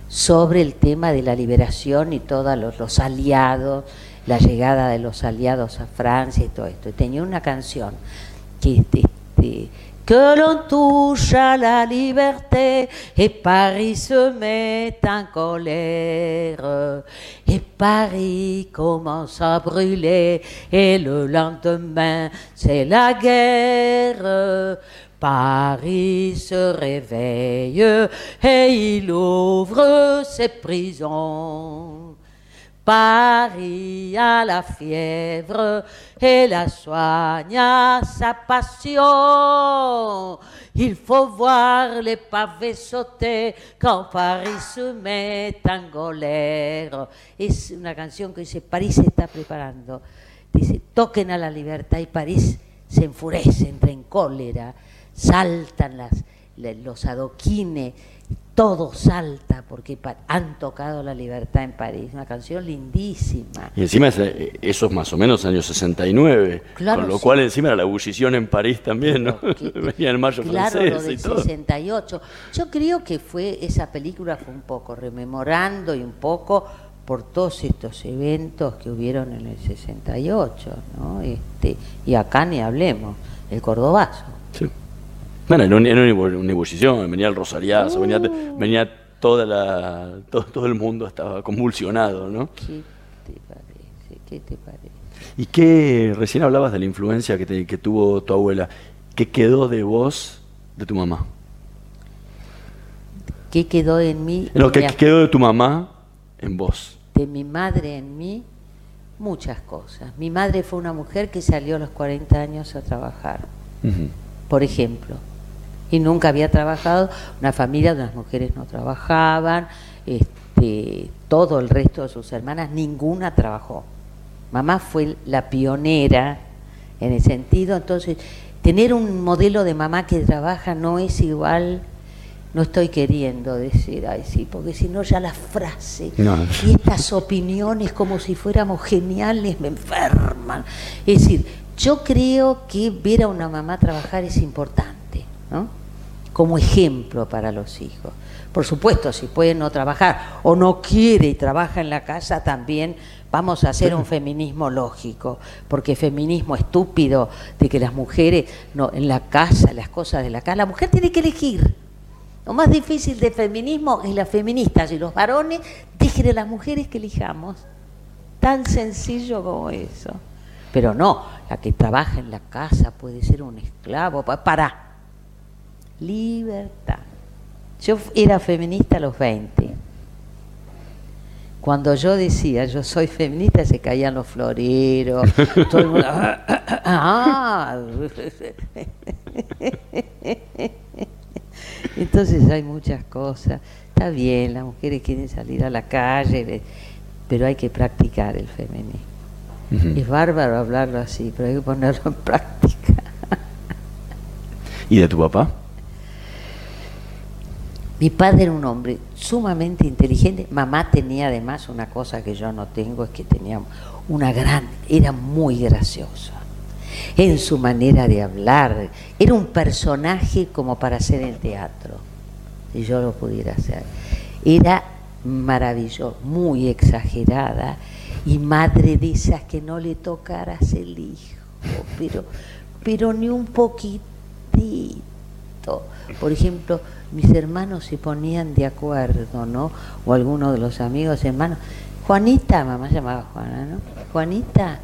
sobre el tema de la liberación y todos los, los aliados, la llegada de los aliados a Francia y todo esto. Y tenía una canción que este, que l'on touche à la liberté et Paris se met en colère et Paris commence à brûler et le lendemain c'est la guerre. Paris se réveille et il ouvre ses prisons. Paris a la fièvre et la soigne à sa passion. Il faut voir les pavés sauter quand Paris se met en colère. Es una canción que dice, París se está preparando. Dice, toquen a la libertad y París se enfurece, entra en cólera, saltan los adoquines, todo salta porque han tocado la libertad en París. Una canción lindísima. Y encima es, eh, eso es más o menos años 69, Claro, con lo sí. cual encima era la ebullición en París también, ¿no? (laughs) Venía el mayo Claro, lo francés y del todo. 68. Yo creo que fue esa película fue un poco rememorando y un poco por todos estos eventos que hubieron en el 68, ¿no? Este, y acá ni hablemos, el Cordobazo. Sí. Bueno, era un- era una, ebu- una ebullición, venía el Rosariazo, venía, Uh. venía toda la, todo, todo el mundo estaba convulsionado, ¿no? ¿Qué te parece? ¿Qué te parece? ¿Y qué, recién hablabas de la influencia que, te- que tuvo tu abuela, qué quedó de vos, de tu mamá? ¿Qué quedó en mí? No, ¿qué Me qué quedó de tu mamá en vos? de mi madre en mí muchas cosas. Mi madre fue una mujer que salió a los 40 años a trabajar, por ejemplo, y nunca había trabajado, una familia donde las mujeres no trabajaban, este, todo el resto de sus hermanas, ninguna trabajó. Mamá fue la pionera en el sentido, entonces, tener un modelo de mamá que trabaja no es igual, no estoy queriendo decir, ay sí, porque si no ya la frase No. y estas opiniones como si fuéramos geniales me enferman. Es decir, yo creo que ver a una mamá trabajar es importante, ¿no? Como ejemplo para los hijos. Por supuesto, si puede no trabajar o no quiere y trabaja en la casa, también vamos a hacer un (laughs) feminismo lógico, porque feminismo estúpido de que las mujeres, no, en la casa, las cosas de la casa, la mujer tiene que elegir. Lo más difícil del feminismo es las feministas y los varones, dejen a las mujeres que elijamos. Tan sencillo como eso. Pero no, la que trabaja en la casa puede ser un esclavo. Para. Libertad. Yo era feminista a los 20. Cuando yo decía yo soy feminista se caían los floreros. (laughs) todo el mundo, ah, (laughs) Entonces hay muchas cosas. Está bien, las mujeres quieren salir a la calle, pero hay que practicar el feminismo. Es bárbaro hablarlo así, pero hay que ponerlo en (laughs) práctica. ¿Y de tu papá? Mi padre era un hombre sumamente inteligente. Mamá tenía además una cosa que yo no tengo, es que tenía una gran, era muy graciosa en su manera de hablar. Era un personaje como para hacer el teatro, si yo lo pudiera hacer. Era maravilloso, muy exagerada y madre de esas que no le tocaras el hijo, pero, pero ni un poquitito. Por ejemplo, mis hermanos se ponían de acuerdo, ¿no? O algunos de los amigos hermanos. Juanita, mamá llamaba Juana, ¿no? Juanita,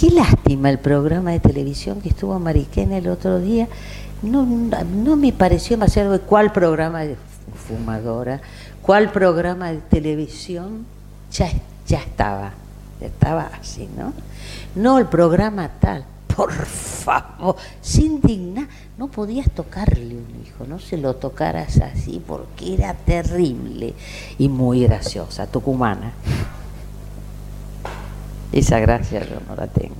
Qué lástima el programa de televisión que estuvo Mariquena el otro día. No, no me pareció demasiado cuál programa de fumadora, cuál programa de televisión ya, ya estaba, ya estaba así, ¿no? No el programa tal, por favor, sin digna, no podías tocarle un hijo, no se lo tocaras así porque era terrible y muy graciosa, tucumana. Esa gracia yo no la tengo.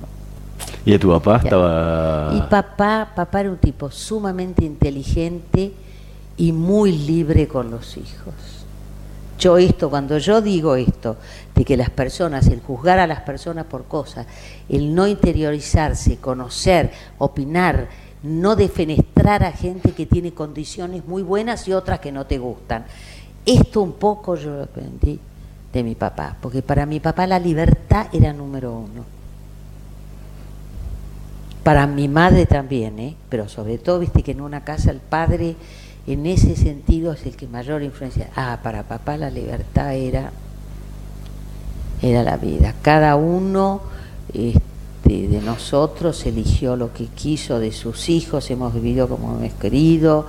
¿Y tu papá estaba...? Y papá, papá era un tipo sumamente inteligente y muy libre con los hijos. Yo esto, cuando yo digo esto, de que las personas, el juzgar a las personas por cosas, el no interiorizarse, conocer, opinar, no defenestrar a gente que tiene condiciones muy buenas y otras que no te gustan. Esto un poco yo lo aprendí de mi papá, porque para mi papá la libertad era número uno. Para mi madre también, ¿eh? pero sobre todo, viste que en una casa el padre en ese sentido es el que mayor influencia. Ah, para papá la libertad era, era la vida. Cada uno este, de nosotros eligió lo que quiso de sus hijos, hemos vivido como hemos querido,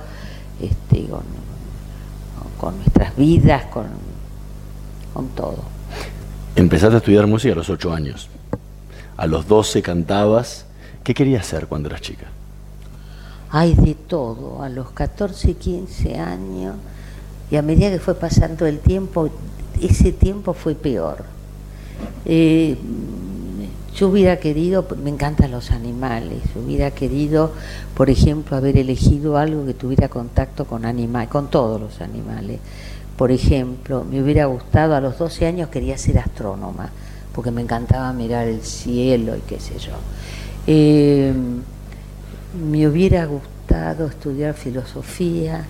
este, con, nuestras vidas, con con todo. Empezaste a estudiar música a los 8 años. A los 12 cantabas. ¿Qué querías hacer cuando eras chica? Hay de todo. A los 14, 15 años, y a medida que fue pasando el tiempo, ese tiempo fue peor. Eh, yo hubiera querido, me encantan los animales, hubiera querido, por ejemplo, haber elegido algo que tuviera contacto con animales, con todos los animales. Por ejemplo, me hubiera gustado, a los 12 años quería ser astrónoma, porque me encantaba mirar el cielo y qué sé yo. Eh, me hubiera gustado estudiar filosofía,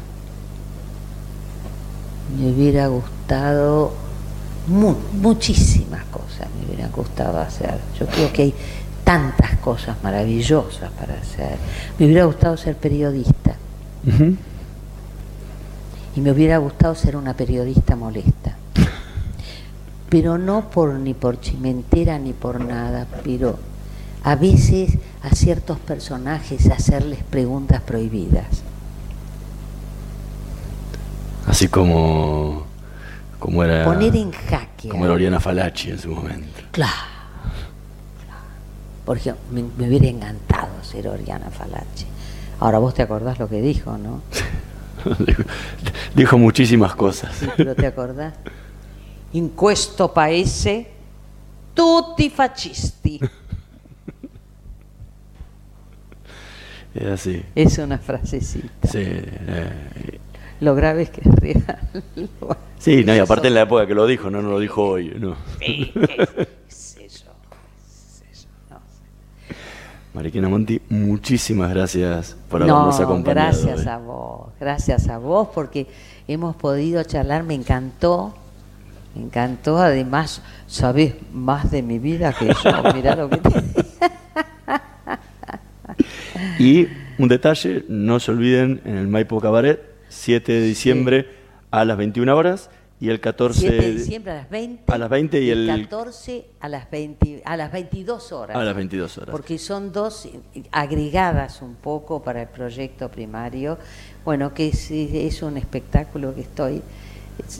me hubiera gustado muchísimas cosas, me hubiera gustado hacer. Yo creo que hay tantas cosas maravillosas para hacer. Me hubiera gustado ser periodista y me hubiera gustado ser una periodista molesta. Pero no por ni por chimentera ni por nada, pero a veces a ciertos personajes hacerles preguntas prohibidas. Así como como era poner en jaque. Como era Oriana Falachi en su momento. Claro. Porque me, me hubiera encantado ser Oriana Falachi. Ahora vos te acordás lo que dijo, ¿no? (laughs) Dijo muchísimas cosas. pero te acordás. In questo paese tutti fascisti. Es así. Es una frasecita. Sí. Eh, lo grave es que es real. Sí, no, y aparte en la época que lo dijo, no, no lo dijo hoy. No. Sí, es eso? Mariquina Monti, muchísimas gracias por habernos no, acompañado. Gracias a vos, gracias a vos porque hemos podido charlar, me encantó, me encantó, además sabés más de mi vida que yo, mirá lo que te... (laughs) Y un detalle, no se olviden, en el Maipo Cabaret, 7 de diciembre a las 21 horas y el 14 7 de diciembre a las 20. A las 20 y el 14 a las 20 a las 22 horas. A las 22 horas. Porque son dos agregadas un poco para el proyecto primario. Bueno, que es, es un espectáculo que estoy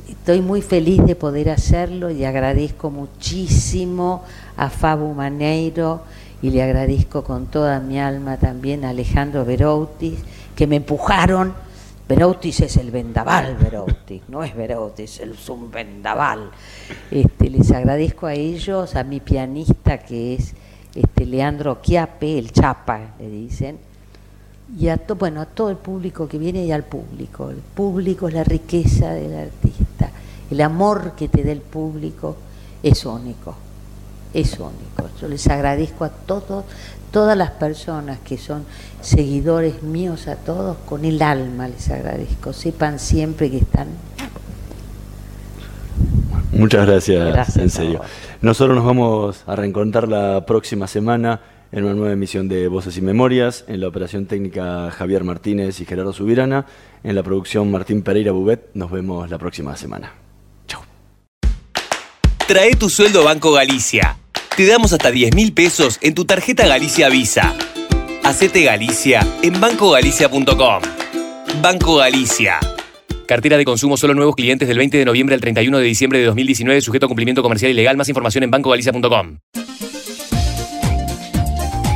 estoy muy feliz de poder hacerlo y agradezco muchísimo a Fabu Maneiro y le agradezco con toda mi alma también a Alejandro Veroutis que me empujaron Veroutis es el vendaval, Veroutis, no es Veroutis, es un vendaval. Este, les agradezco a ellos, a mi pianista que es este, Leandro Chiape, el Chapa, le dicen, y a, bueno, a todo el público que viene y al público. El público es la riqueza del artista, el amor que te da el público es único, es único. Yo les agradezco a todos, todas las personas que son seguidores míos, a todos, con el alma les agradezco. Sepan siempre que están. Muchas gracias, en serio. Nosotros nos vamos a reencontrar la próxima semana en una nueva emisión de Voces y Memorias, en la operación técnica Javier Martínez y Gerardo Subirana, en la producción Martín Pereira Bubet. Nos vemos la próxima semana. Chau. Trae tu sueldo a Banco Galicia. Te damos hasta 10 mil pesos en tu tarjeta Galicia Visa. Hacete Galicia en bancogalicia.com. Banco Galicia. Cartera de consumo solo nuevos clientes del 20 de noviembre al 31 de diciembre de 2019, sujeto a cumplimiento comercial y legal. Más información en bancogalicia.com.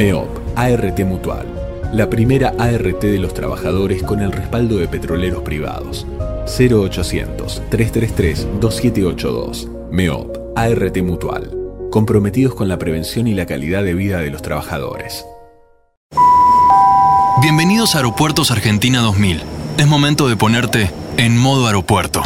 MEOP, ART Mutual, la primera ART de los trabajadores con el respaldo de petroleros privados. 0800-333-2782. MEOP, ART Mutual, comprometidos con la prevención y la calidad de vida de los trabajadores. Bienvenidos a Aeropuertos Argentina 2000. Es momento de ponerte en modo aeropuerto.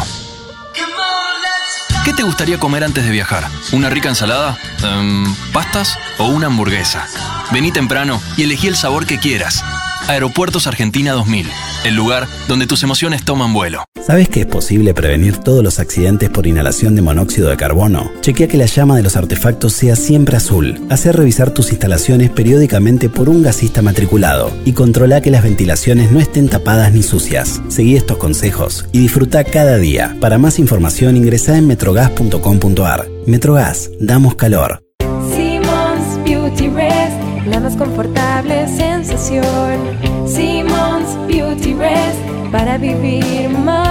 ¿Qué te gustaría comer antes de viajar? ¿Una rica ensalada? Em, ¿Pastas? ¿O una hamburguesa? Vení temprano y elegí el sabor que quieras. Aeropuertos Argentina 2000, el lugar donde tus emociones toman vuelo. ¿Sabes que es posible prevenir todos los accidentes por inhalación de monóxido de carbono? Chequea que la llama de los artefactos sea siempre azul. Hacer revisar tus instalaciones periódicamente por un gasista matriculado y controla que las ventilaciones no estén tapadas ni sucias. Seguí estos consejos y disfruta cada día. Para más información ingresa en metrogas.com.ar. Metrogas, damos calor. Simmons Beauty Rest, la más confortable sensación. Simmons Beauty Rest, para vivir más.